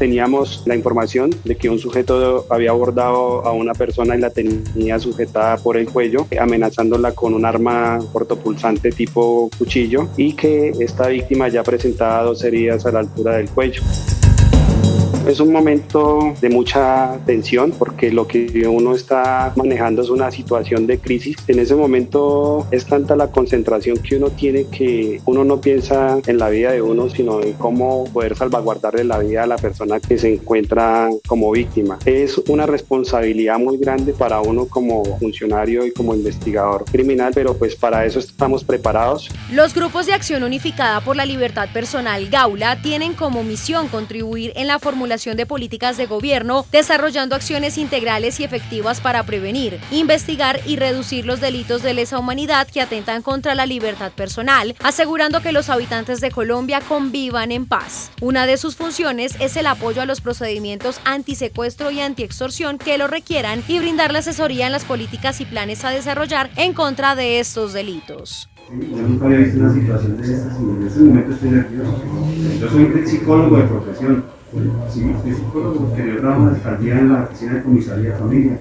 teníamos la información de que un sujeto había abordado a una persona y la tenía sujetada por el cuello, amenazándola con un arma cortopulsante tipo cuchillo y que esta víctima ya presentaba dos heridas a la altura del cuello. Es un momento de mucha tensión porque lo que uno está manejando es una situación de crisis. En ese momento es tanta la concentración que uno tiene que uno no piensa en la vida de uno, sino en cómo poder salvaguardarle la vida a la persona que se encuentra como víctima. Es una responsabilidad muy grande para uno como funcionario y como investigador criminal, pero pues para eso estamos preparados. Los grupos de acción unificada por la libertad personal Gaula tienen como misión contribuir en la formulación de políticas de gobierno, desarrollando acciones integrales y efectivas para prevenir, investigar y reducir los delitos de lesa humanidad que atentan contra la libertad personal, asegurando que los habitantes de Colombia convivan en paz. Una de sus funciones es el apoyo a los procedimientos antisecuestro y antiextorsión que lo requieran y brindar la asesoría en las políticas y planes a desarrollar en contra de estos delitos. Yo nunca había visto una situación de estas y en este momento estoy nervioso. Yo soy psicólogo de profesión Sí, estoy psicólogo, en la en la oficina de comisaría de familia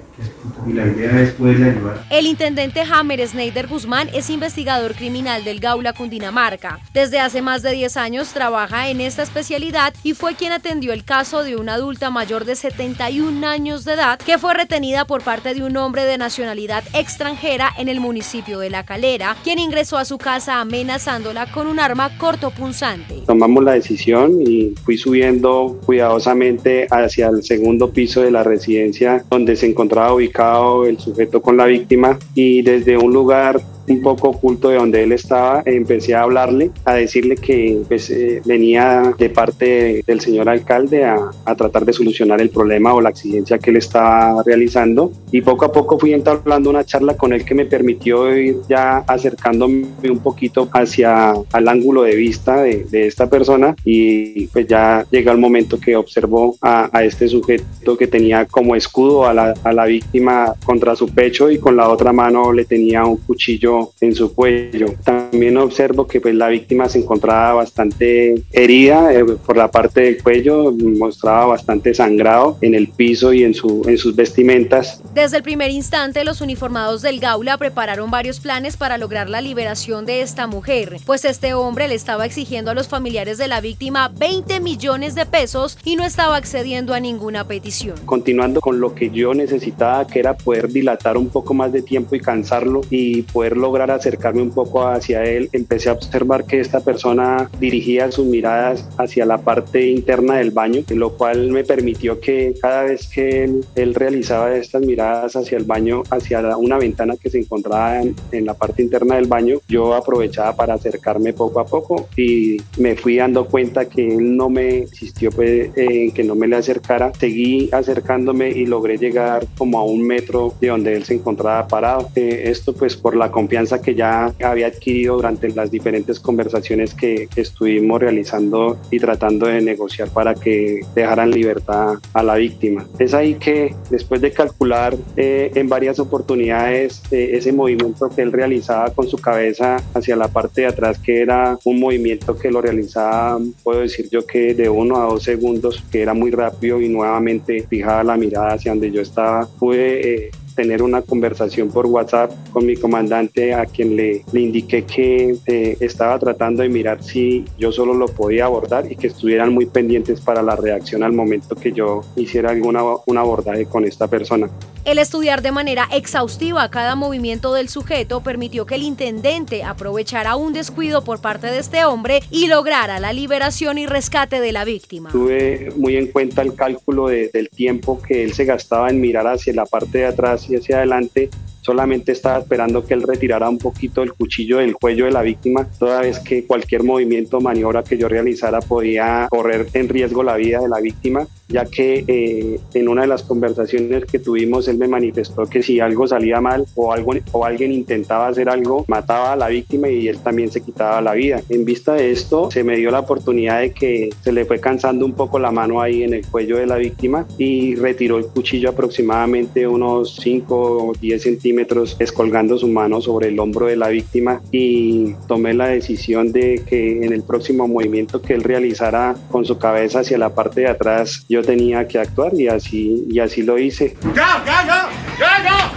y la idea es poderle ayudar. El intendente Hammer Schneider Guzmán es investigador criminal del Gaula Cundinamarca. Desde hace más de 10 años trabaja en esta especialidad y fue quien atendió el caso de una adulta mayor de 71 años de edad que fue retenida por parte de un hombre de nacionalidad extranjera en el municipio de La Calera, quien ingresó a su casa amenazándola con un arma cortopunzante. Tomamos la decisión y fui subiendo cuidadosamente hacia el segundo piso de la residencia donde se encontraba ubicado el sujeto con la víctima y desde un lugar un poco oculto de donde él estaba, empecé a hablarle, a decirle que pues, eh, venía de parte del señor alcalde a, a, tratar de solucionar el problema o la exigencia que él estaba realizando. Y poco a poco fui entablando una charla con él que me permitió ir ya acercándome un poquito hacia el ángulo de vista de, de esta persona y pues ya llega el momento que observó a, a este sujeto que tenía como escudo a la, a la víctima contra su pecho y con la otra mano le tenía un cuchillo en su cuello. También observo que pues, la víctima se encontraba bastante herida eh, por la parte del cuello, mostraba bastante sangrado en el piso y en, su, en sus vestimentas. Desde el primer instante, los uniformados del Gaula prepararon varios planes para lograr la liberación de esta mujer, pues este hombre le estaba exigiendo a los familiares de la víctima 20 millones de pesos y no estaba accediendo a ninguna petición. Continuando con lo que yo necesitaba, que era poder dilatar un poco más de tiempo y cansarlo y poderlo lograr acercarme un poco hacia él, empecé a observar que esta persona dirigía sus miradas hacia la parte interna del baño, lo cual me permitió que cada vez que él, realizaba estas miradas hacia el baño, hacia una ventana que se encontraba en, la parte interna del baño, yo aprovechaba para acercarme poco a poco y me fui dando cuenta que él no me insistió pues, en que no me le acercara. Seguí acercándome y logré llegar como a un metro de donde él se encontraba parado. Eh, esto pues por la confianza que ya había adquirido durante las diferentes conversaciones que, estuvimos realizando y tratando de negociar para que dejaran libertad a la víctima. Es ahí que después de calcular eh, en varias oportunidades eh, ese movimiento que él realizaba con su cabeza hacia la parte de atrás, que era un movimiento que lo realizaba, puedo decir yo que de uno a dos segundos, que era muy rápido y nuevamente fijaba la mirada hacia donde yo estaba, pude eh, tener una conversación por WhatsApp con mi comandante a quien le, le indiqué que eh, estaba tratando de mirar si yo solo lo podía abordar y que estuvieran muy pendientes para la reacción al momento que yo hiciera alguna un abordaje con esta persona. El estudiar de manera exhaustiva cada movimiento del sujeto permitió que el intendente aprovechara un descuido por parte de este hombre y lograra la liberación y rescate de la víctima. Tuve muy en cuenta el cálculo del tiempo que él se gastaba en mirar hacia la parte de atrás hacia adelante solamente estaba esperando que él retirara un poquito el cuchillo del cuello de la víctima, toda vez que cualquier movimiento maniobra que yo realizara podía correr en riesgo la vida de la víctima, ya que eh, en una de las conversaciones que tuvimos él me manifestó que si algo salía mal o, algo, o alguien intentaba hacer algo, mataba a la víctima y él también se quitaba la vida. En vista de esto, se me dio la oportunidad de que se le fue cansando un poco la mano ahí en el cuello de la víctima y retiró el cuchillo aproximadamente unos 5 o 10 centímetros centímetros, descolgando su mano sobre el hombro de la víctima y tomé la decisión de que en el próximo movimiento que él realizara con su cabeza hacia la parte de atrás, yo tenía que actuar y así, y así lo hice. ¡Ya, ya, ya! ¡Ya, ya!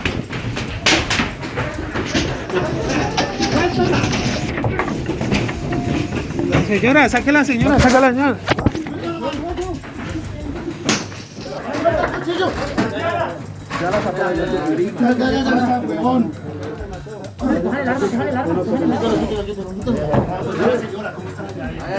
Señora, saque la señora, saque la señora. Ya la sacó, ya la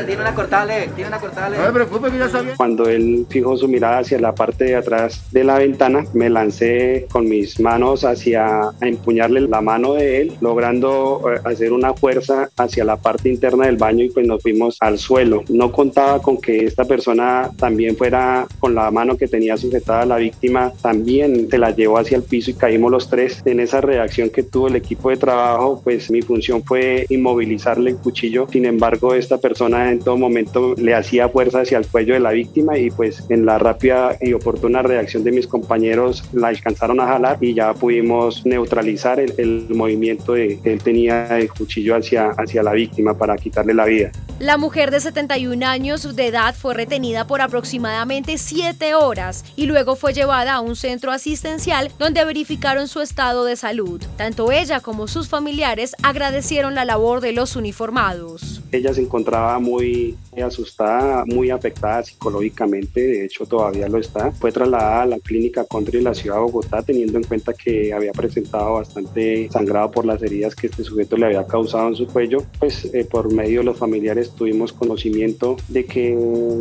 tiene una cortale, tiene una cortale. No me preocupe que ya sabía. Cuando él fijó su mirada hacia la parte de atrás de la ventana, me lancé con mis manos hacia a empuñarle la mano de él, logrando eh, hacer una fuerza hacia la parte interna del baño y pues nos fuimos al suelo. No contaba con que esta persona también fuera con la mano que tenía sujetada a la víctima, también se la llevó hacia el piso y caímos los tres. En esa reacción que tuvo el equipo de trabajo, pues mi función fue inmovilizarle el cuchillo. Sin embargo, esta persona en todo momento le hacía fuerza hacia el cuello de la víctima y pues en la rápida y oportuna reacción de mis compañeros la alcanzaron a jalar y ya pudimos neutralizar el, movimiento de, que él tenía el cuchillo hacia, hacia la víctima para quitarle la vida. La mujer de 71 años de edad fue retenida por aproximadamente 7 horas y luego fue llevada a un centro asistencial donde verificaron su estado de salud. Tanto ella como sus familiares agradecieron la labor de los uniformados. Ella se encontraba muy asustada, muy afectada psicológicamente, de hecho todavía lo está. Fue trasladada a la clínica Country de la ciudad de Bogotá teniendo en cuenta que había presentado bastante sangrado por las heridas que este sujeto le había causado en su cuello. Pues eh, por medio de los familiares tuvimos conocimiento de que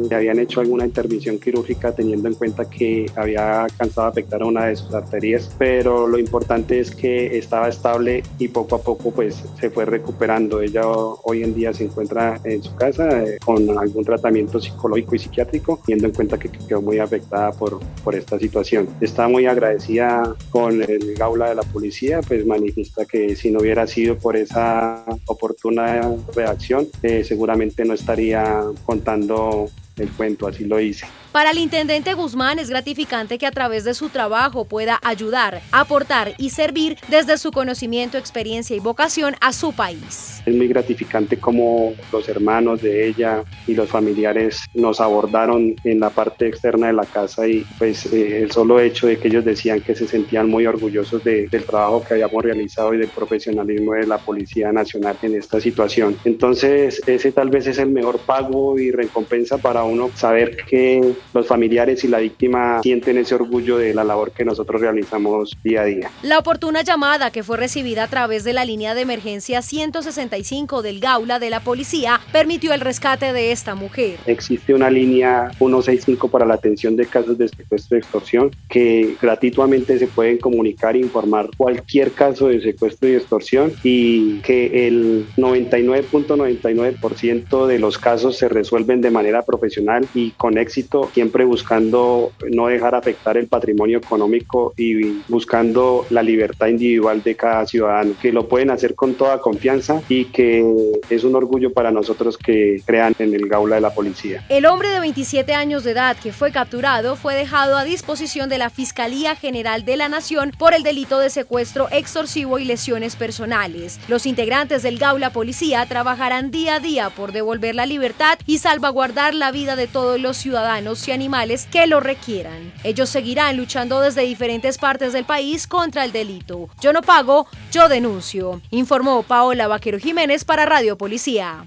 le habían hecho alguna intervención quirúrgica teniendo en cuenta que había alcanzado a afectar a una de sus arterias, pero lo importante es que estaba estable y poco a poco pues se fue recuperando. Ella hoy en día se encuentra en su casa eh, con algún tratamiento psicológico y psiquiátrico, teniendo en cuenta que quedó muy afectada por, por esta situación. Está muy agradecida con el gaula de la policía, pues manifiesta que si no hubiera sido por esa oportuna reacción, eh, seguramente no estaría contando el cuento, así lo hice. Para el intendente Guzmán es gratificante que a través de su trabajo pueda ayudar, aportar y servir desde su conocimiento, experiencia y vocación a su país. Es muy gratificante como los hermanos de ella y los familiares nos abordaron en la parte externa de la casa y pues eh, el solo hecho de que ellos decían que se sentían muy orgullosos del trabajo que habíamos realizado y del profesionalismo de la Policía Nacional en esta situación. Entonces ese tal vez es el mejor pago y recompensa para uno saber que los familiares y la víctima sienten ese orgullo de la labor que nosotros realizamos día a día. La oportuna llamada que fue recibida a través de la línea de emergencia 165 del Gaula de la policía permitió el rescate de esta mujer. Existe una línea 165 para la atención de casos de secuestro y extorsión que gratuitamente se pueden comunicar e informar cualquier caso de secuestro y extorsión y que el 99.99% de los casos se resuelven de manera profesional y con éxito siempre buscando no dejar afectar el patrimonio económico y buscando la libertad individual de cada ciudadano, que lo pueden hacer con toda confianza y que es un orgullo para nosotros que crean en el gaula de la policía. El hombre de 27 años de edad que fue capturado fue dejado a disposición de la Fiscalía General de la Nación por el delito de secuestro extorsivo y lesiones personales. Los integrantes del gaula policía trabajarán día a día por devolver la libertad y salvaguardar la vida de todos los ciudadanos y animales que lo requieran. Ellos seguirán luchando desde diferentes partes del país contra el delito. Yo no pago, yo denuncio, informó Paola Vaquero Jiménez para Radio Policía.